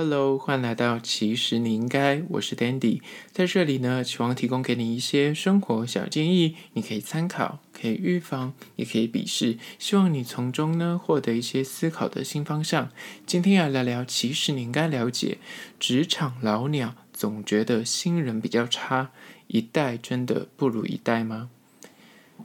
Hello，欢迎来到其实你应该，我是 Dandy，在这里呢，希望提供给你一些生活小建议，你可以参考，可以预防，也可以鄙视，希望你从中呢获得一些思考的新方向。今天要来聊，其实你应该了解，职场老鸟总觉得新人比较差，一代真的不如一代吗？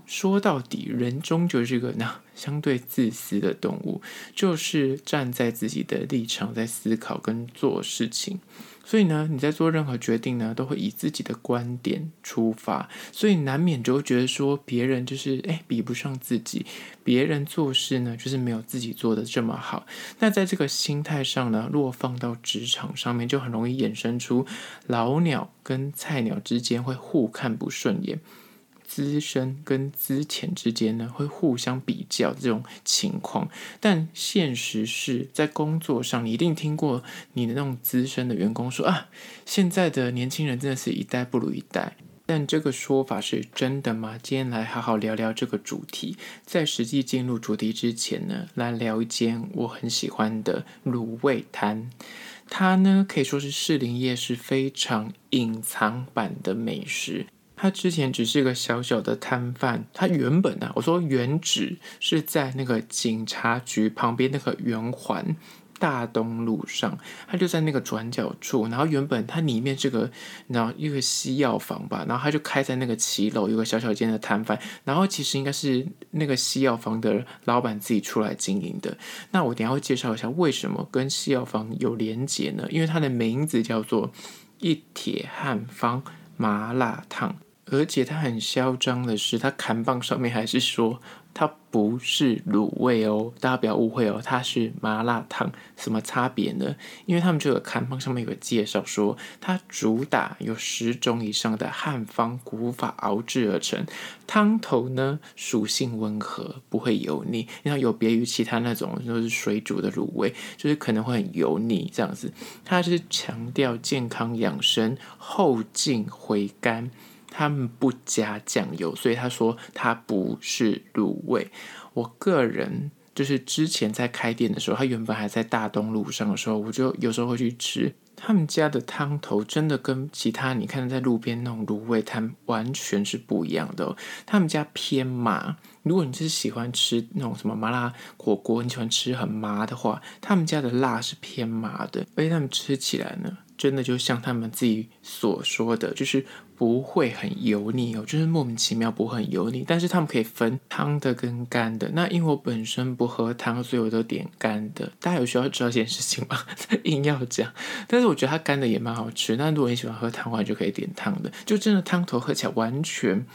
说到底，人终究是个那相对自私的动物，就是站在自己的立场在思考跟做事情。所以呢，你在做任何决定呢，都会以自己的观点出发，所以难免就会觉得说别人就是诶比不上自己，别人做事呢就是没有自己做的这么好。那在这个心态上呢，如果放到职场上面，就很容易衍生出老鸟跟菜鸟之间会互看不顺眼。资深跟资浅之间呢，会互相比较这种情况，但现实是在工作上，你一定听过你的那种资深的员工说啊，现在的年轻人真的是一代不如一代。但这个说法是真的吗？今天来好好聊聊这个主题。在实际进入主题之前呢，来聊一间我很喜欢的卤味摊，它呢可以说是士林夜市非常隐藏版的美食。他之前只是一个小小的摊贩，他原本呢、啊，我说原址是在那个警察局旁边那个圆环大东路上，他就在那个转角处。然后原本它里面这个，然后一个西药房吧，然后他就开在那个骑楼，有个小小间的摊贩。然后其实应该是那个西药房的老板自己出来经营的。那我等下会介绍一下为什么跟西药房有连结呢？因为它的名字叫做一铁汉方麻辣烫。而且他很嚣张的是，他砍棒上面还是说它不是卤味哦，大家不要误会哦，它是麻辣烫，什么差别呢？因为他们这个看方上面有个介绍说，它主打有十种以上的汉方古法熬制而成，汤头呢属性温和，不会油腻，你看有别于其他那种就是水煮的卤味，就是可能会很油腻这样子。它是强调健康养生，后劲回甘。他们不加酱油，所以他说它不是卤味。我个人就是之前在开店的时候，他原本还在大东路上的时候，我就有时候会去吃他们家的汤头，真的跟其他你看在路边那种卤味摊完全是不一样的。他们家偏麻，如果你是喜欢吃那种什么麻辣火锅，你喜欢吃很麻的话，他们家的辣是偏麻的，而且他们吃起来呢。真的就像他们自己所说的，就是不会很油腻哦，就是莫名其妙不会很油腻。但是他们可以分汤的跟干的。那因为我本身不喝汤，所以我都点干的。大家有需要知道这件事情吗？硬要讲，但是我觉得它干的也蛮好吃。那如果你喜欢喝汤的话，就可以点汤的。就真的汤头喝起来完全。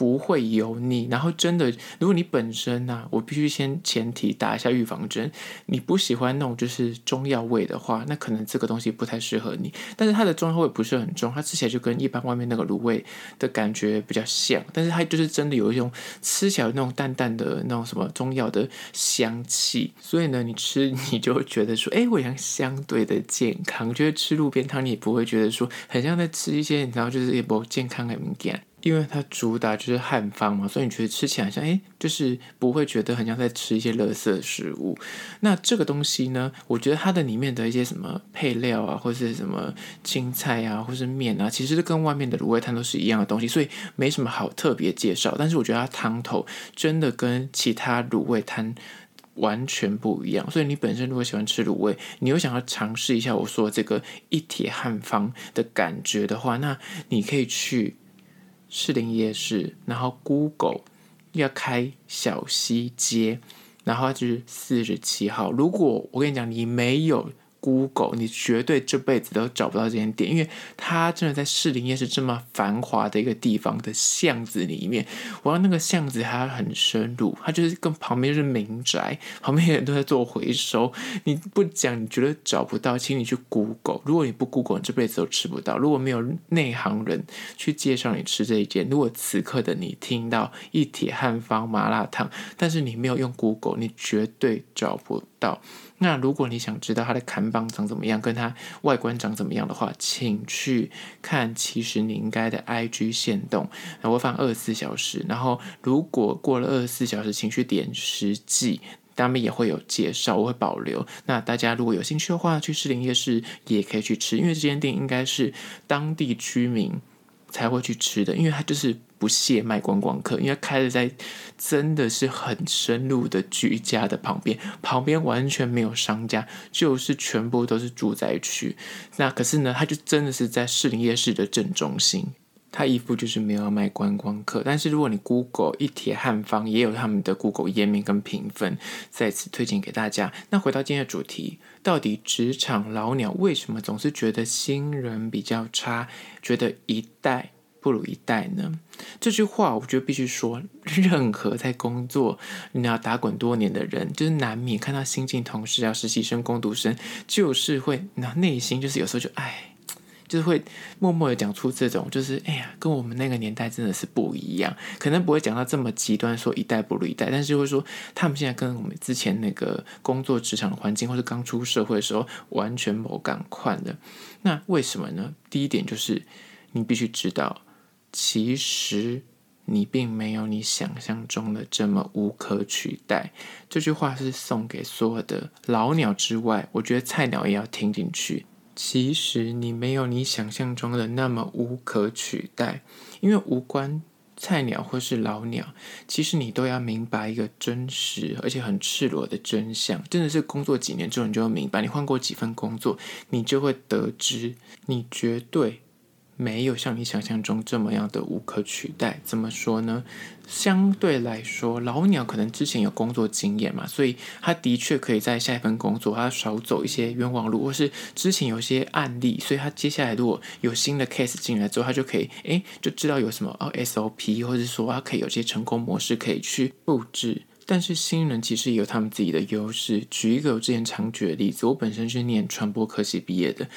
不会油腻，然后真的，如果你本身呢、啊，我必须先前提打一下预防针，你不喜欢那种就是中药味的话，那可能这个东西不太适合你。但是它的中药味不是很重，它吃起来就跟一般外面那个卤味的感觉比较像，但是它就是真的有一种吃起来那种淡淡的那种什么中药的香气，所以呢，你吃你就会觉得说，哎，我好像相对的健康。觉得吃路边摊你也不会觉得说很像在吃一些你知道就是也不健康的物件。因为它主打就是汉方嘛，所以你觉得吃起来像诶，就是不会觉得很像在吃一些垃圾食物。那这个东西呢，我觉得它的里面的一些什么配料啊，或者是什么青菜啊，或是面啊，其实跟外面的卤味摊都是一样的东西，所以没什么好特别介绍。但是我觉得它汤头真的跟其他卤味摊完全不一样。所以你本身如果喜欢吃卤味，你又想要尝试一下我说这个一铁汉方的感觉的话，那你可以去。士林夜市，然后 Google 要开小西街，然后就是四十七号。如果我跟你讲，你没有。Google，你绝对这辈子都找不到这间店，因为它真的在士林夜市这么繁华的一个地方的巷子里面。我要那个巷子还很深入，它就是跟旁边是民宅，旁边人都在做回收。你不讲，你绝对找不到，请你去 Google。如果你不 Google，你这辈子都吃不到。如果没有内行人去介绍你吃这一间，如果此刻的你听到一铁汉方麻辣烫，但是你没有用 Google，你绝对找不到。那如果你想知道它的看板长怎么样，跟它外观长怎么样的话，请去看。其实你应该的 IG 限动，我会放二十四小时。然后如果过了二十四小时，请去点实际，他们也会有介绍，我会保留。那大家如果有兴趣的话，去士林夜市也可以去吃，因为这间店应该是当地居民才会去吃的，因为它就是不屑卖观光客，因为开的在真的是很深入的居家的旁边，旁边完全没有商家，就是全部都是住宅区。那可是呢，它就真的是在士林夜市的正中心。他一副就是没有要卖观光客，但是如果你 Google 一铁汉方也有他们的 Google 页面跟评分，在此推荐给大家。那回到今天的主题，到底职场老鸟为什么总是觉得新人比较差，觉得一代不如一代呢？这句话我觉得必须说，任何在工作你要打滚多年的人，就是难免看到新进同事啊、实习生、工读生，就是会那内心就是有时候就哎。就是会默默的讲出这种，就是哎呀，跟我们那个年代真的是不一样。可能不会讲到这么极端，说一代不如一代，但是会说他们现在跟我们之前那个工作职场的环境，或是刚出社会的时候，完全某感换的。那为什么呢？第一点就是你必须知道，其实你并没有你想象中的这么无可取代。这句话是送给所有的老鸟之外，我觉得菜鸟也要听进去。其实你没有你想象中的那么无可取代，因为无关菜鸟或是老鸟，其实你都要明白一个真实而且很赤裸的真相。真的是工作几年之后，你就会明白，你换过几份工作，你就会得知，你绝对。没有像你想象中这么样的无可取代。怎么说呢？相对来说，老鸟可能之前有工作经验嘛，所以他的确可以在下一份工作，他少走一些冤枉路，或是之前有些案例，所以他接下来如果有新的 case 进来之后，他就可以诶，就知道有什么哦 SOP，或者说他可以有些成功模式可以去复制。但是新人其实也有他们自己的优势。举一个我之前常举的例子，我本身是念传播科系毕业的。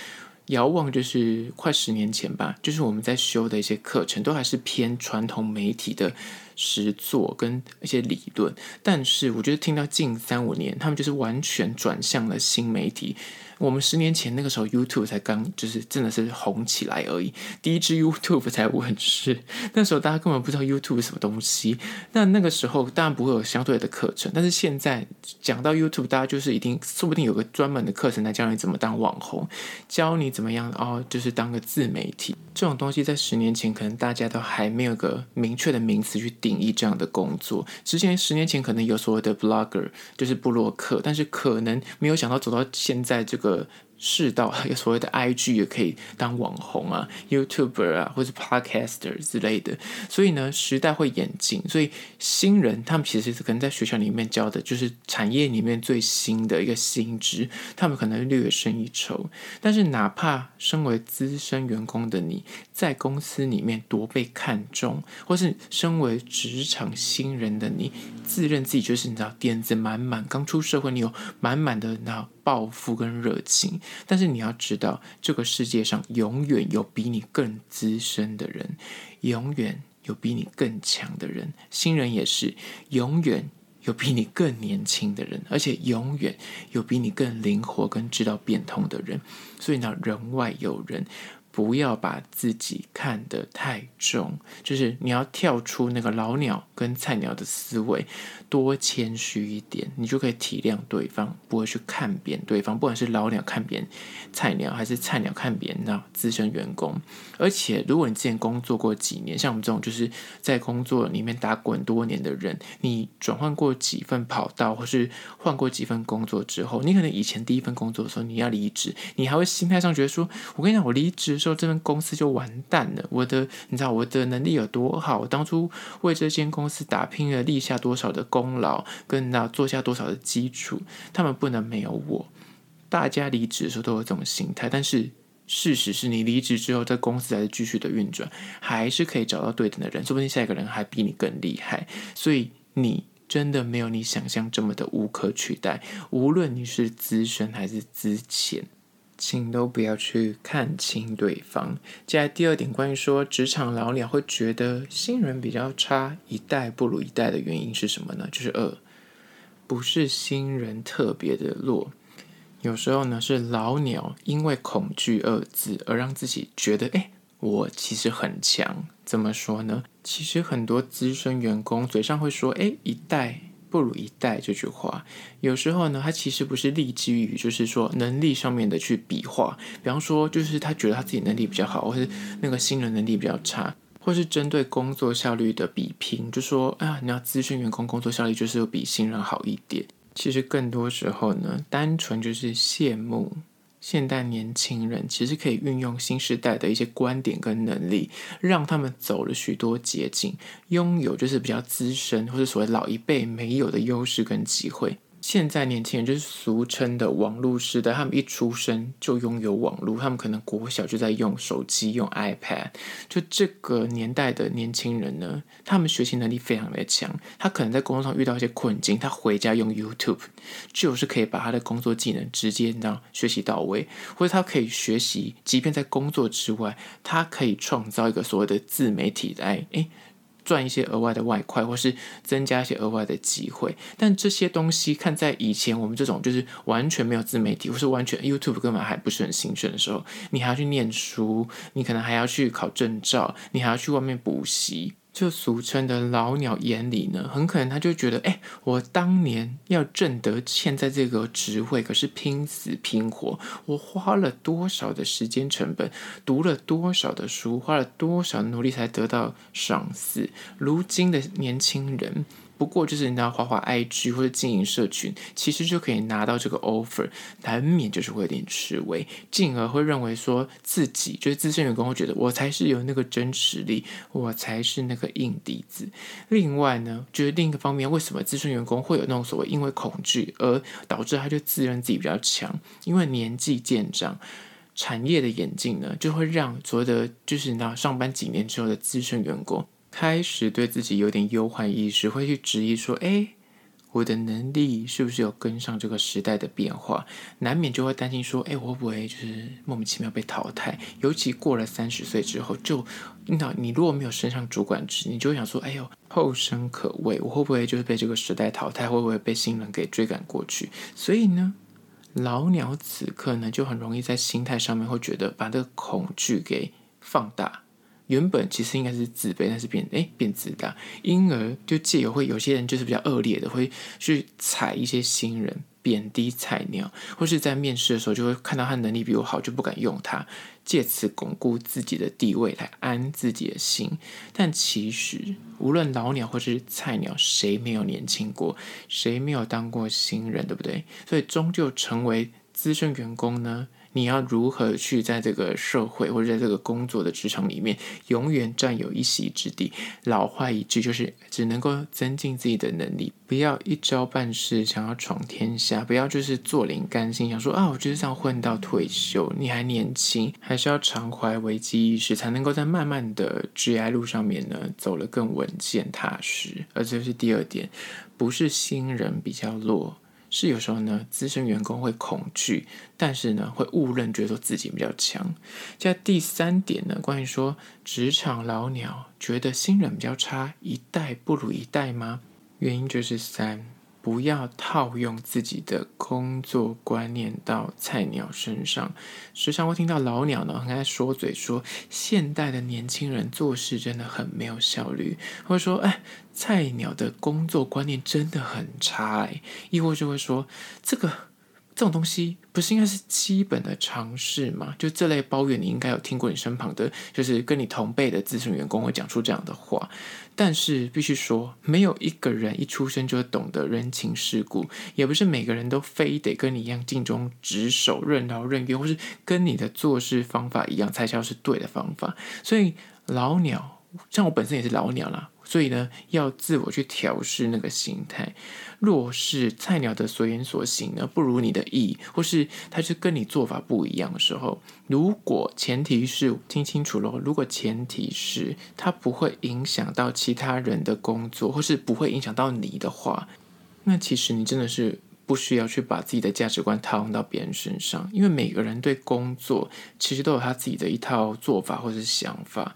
遥望就是快十年前吧，就是我们在修的一些课程，都还是偏传统媒体的实作跟一些理论。但是我觉得听到近三五年，他们就是完全转向了新媒体。我们十年前那个时候，YouTube 才刚就是真的是红起来而已，第一支 YouTube 才问世。那时候大家根本不知道 YouTube 是什么东西。那那个时候当然不会有相对的课程，但是现在讲到 YouTube，大家就是一定说不定有个专门的课程来教你怎么当网红，教你怎么样哦，就是当个自媒体。这种东西在十年前可能大家都还没有个明确的名词去定义这样的工作。之前十年前可能有所谓的 Blogger，就是布洛克，但是可能没有想到走到现在这个。世道 有所谓的 IG 也可以当网红啊，YouTuber 啊，或者 Podcaster 之类的。所以呢，时代会演进，所以新人他们其实是可能在学校里面教的，就是产业里面最新的一个新知，他们可能略胜一筹。但是，哪怕身为资深员工的你，在公司里面多被看重，或是身为职场新人的你，自认自己就是你知道点子满满，刚出社会你有满满的那抱负跟热情，但是你要知道，这个世界上永远有比你更资深的人，永远有比你更强的人，新人也是，永远有比你更年轻的人，而且永远有比你更灵活跟知道变通的人，所以呢，人外有人。不要把自己看得太重，就是你要跳出那个老鸟跟菜鸟的思维，多谦虚一点，你就可以体谅对方，不会去看扁对方。不管是老鸟看扁菜鸟，还是菜鸟看扁那资深员工。而且，如果你之前工作过几年，像我们这种就是在工作里面打滚多年的人，你转换过几份跑道，或是换过几份工作之后，你可能以前第一份工作的时候你要离职，你还会心态上觉得说，我跟你讲，我离职。说这份公司就完蛋了。我的，你知道我的能力有多好？当初为这间公司打拼了，立下多少的功劳，跟那做下多少的基础，他们不能没有我。大家离职的时候都有这种心态，但是事实是你离职之后，这公司还是继续的运转，还是可以找到对等的人，说不定下一个人还比你更厉害。所以你真的没有你想象这么的无可取代，无论你是资深还是资浅。请都不要去看清对方。接下来第二点，关于说职场老鸟会觉得新人比较差，一代不如一代的原因是什么呢？就是二，不是新人特别的弱，有时候呢是老鸟因为恐惧二字而让自己觉得，哎，我其实很强。怎么说呢？其实很多资深员工嘴上会说，哎，一代。不如一代这句话，有时候呢，他其实不是立基于就是说能力上面的去比划，比方说就是他觉得他自己能力比较好，或是那个新人能力比较差，或是针对工作效率的比拼，就说啊，你要咨询员工工作效率就是比新人好一点。其实更多时候呢，单纯就是羡慕。现代年轻人其实可以运用新时代的一些观点跟能力，让他们走了许多捷径，拥有就是比较资深或者所谓老一辈没有的优势跟机会。现在年轻人就是俗称的网络时代，他们一出生就拥有网络，他们可能国小就在用手机、用 iPad。就这个年代的年轻人呢，他们学习能力非常的强。他可能在工作上遇到一些困境，他回家用 YouTube，就是可以把他的工作技能直接让学习到位，或者他可以学习，即便在工作之外，他可以创造一个所谓的自媒体来诶。赚一些额外的外快，或是增加一些额外的机会，但这些东西看在以前我们这种就是完全没有自媒体，或是完全 YouTube 根本还不是很兴盛的时候，你还要去念书，你可能还要去考证照，你还要去外面补习。就俗称的老鸟眼里呢，很可能他就觉得，哎，我当年要挣得现在这个职位，可是拼死拼活，我花了多少的时间成本，读了多少的书，花了多少努力才得到赏赐。如今的年轻人。不过就是你知道，滑滑 IG 或者经营社群，其实就可以拿到这个 offer，难免就是会有点吃味，进而会认为说自己就是资深员工会觉得我才是有那个真实力，我才是那个硬底子。另外呢，就是另一个方面，为什么资深员工会有那种所谓因为恐惧而导致他就自认自己比较强？因为年纪渐长，产业的演进呢，就会让所谓的就是你知道上班几年之后的资深员工。开始对自己有点忧患意识，会去质疑说：“诶，我的能力是不是有跟上这个时代的变化？”难免就会担心说：“诶，我会不会就是莫名其妙被淘汰？”尤其过了三十岁之后，就那你如果没有升上主管职，你就会想说：“哎呦，后生可畏，我会不会就是被这个时代淘汰？会不会被新人给追赶过去？”所以呢，老鸟此刻呢，就很容易在心态上面会觉得把这个恐惧给放大。原本其实应该是自卑，但是变哎变自大，因而就借由会有些人就是比较恶劣的，会去踩一些新人，贬低菜鸟，或是在面试的时候就会看到他能力比我好，就不敢用他，借此巩固自己的地位来安自己的心。但其实无论老鸟或是菜鸟，谁没有年轻过，谁没有当过新人，对不对？所以终究成为资深员工呢？你要如何去在这个社会或者在这个工作的职场里面永远占有一席之地？老话一句，就是只能够增进自己的能力，不要一朝办事想要闯天下，不要就是坐领甘心想说啊，我就是这样混到退休。你还年轻，还是要常怀危机意识，才能够在慢慢的职业路上面呢走得更稳健踏实。而这是第二点，不是新人比较弱。是有时候呢，资深员工会恐惧，但是呢，会误认觉得自己比较强。在第三点呢，关于说职场老鸟觉得新人比较差，一代不如一代吗？原因就是三。不要套用自己的工作观念到菜鸟身上。时常会听到老鸟呢，很爱说嘴说，现代的年轻人做事真的很没有效率，或者说，哎，菜鸟的工作观念真的很差，哎，亦或就会说这个。这种东西不是应该是基本的常识吗？就这类抱怨，你应该有听过，你身旁的，就是跟你同辈的资深员工会讲出这样的话。但是必须说，没有一个人一出生就懂得人情世故，也不是每个人都非得跟你一样尽忠职守、任劳任怨，或是跟你的做事方法一样才叫是对的方法。所以老鸟，像我本身也是老鸟啦。所以呢，要自我去调试那个心态。若是菜鸟的所言所行呢，不如你的意，或是他是跟你做法不一样的时候，如果前提是听清楚喽，如果前提是他不会影响到其他人的工作，或是不会影响到你的话，那其实你真的是不需要去把自己的价值观套用到别人身上，因为每个人对工作其实都有他自己的一套做法或是想法。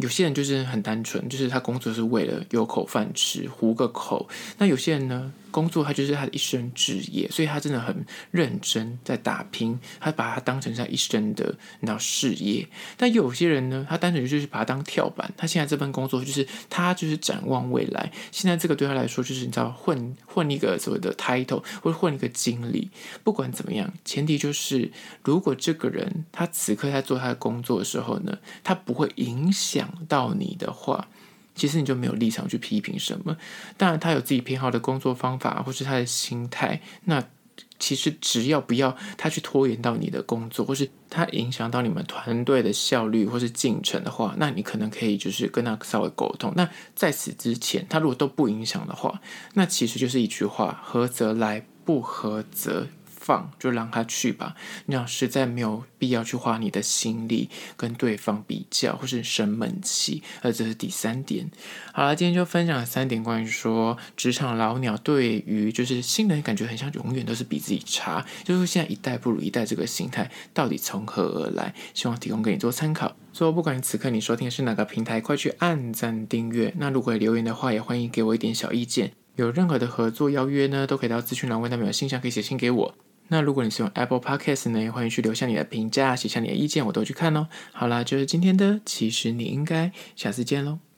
有些人就是很单纯，就是他工作是为了有口饭吃，糊个口。那有些人呢，工作他就是他的一生职业，所以他真的很认真在打拼，他把它当成他一生的你知道事业。但有些人呢，他单纯就是把它当跳板，他现在这份工作就是他就是展望未来，现在这个对他来说就是你知道混混一个所谓的 title 或者混一个经历。不管怎么样，前提就是如果这个人他此刻在做他的工作的时候呢，他不会影响到你的话。其实你就没有立场去批评什么。当然，他有自己偏好的工作方法，或是他的心态。那其实只要不要他去拖延到你的工作，或是他影响到你们团队的效率或是进程的话，那你可能可以就是跟他稍微沟通。那在此之前，他如果都不影响的话，那其实就是一句话：合则来，不合则放，就让他去吧。那样实在没有必要去花你的心力跟对方比较，或是生闷气。而这是第三点。好了，今天就分享了三点关于说职场老鸟对于就是新人感觉很像永远都是比自己差，就是现在一代不如一代这个心态到底从何而来？希望提供给你做参考。所以不管此刻你收听的是哪个平台，快去按赞订阅。那如果留言的话，也欢迎给我一点小意见。有任何的合作邀约呢，都可以到资讯栏位那边有信箱可以写信给我。那如果你是用 Apple Podcast 呢，欢迎去留下你的评价，写下你的意见，我都去看哦。好啦，就是今天的，其实你应该下次见喽。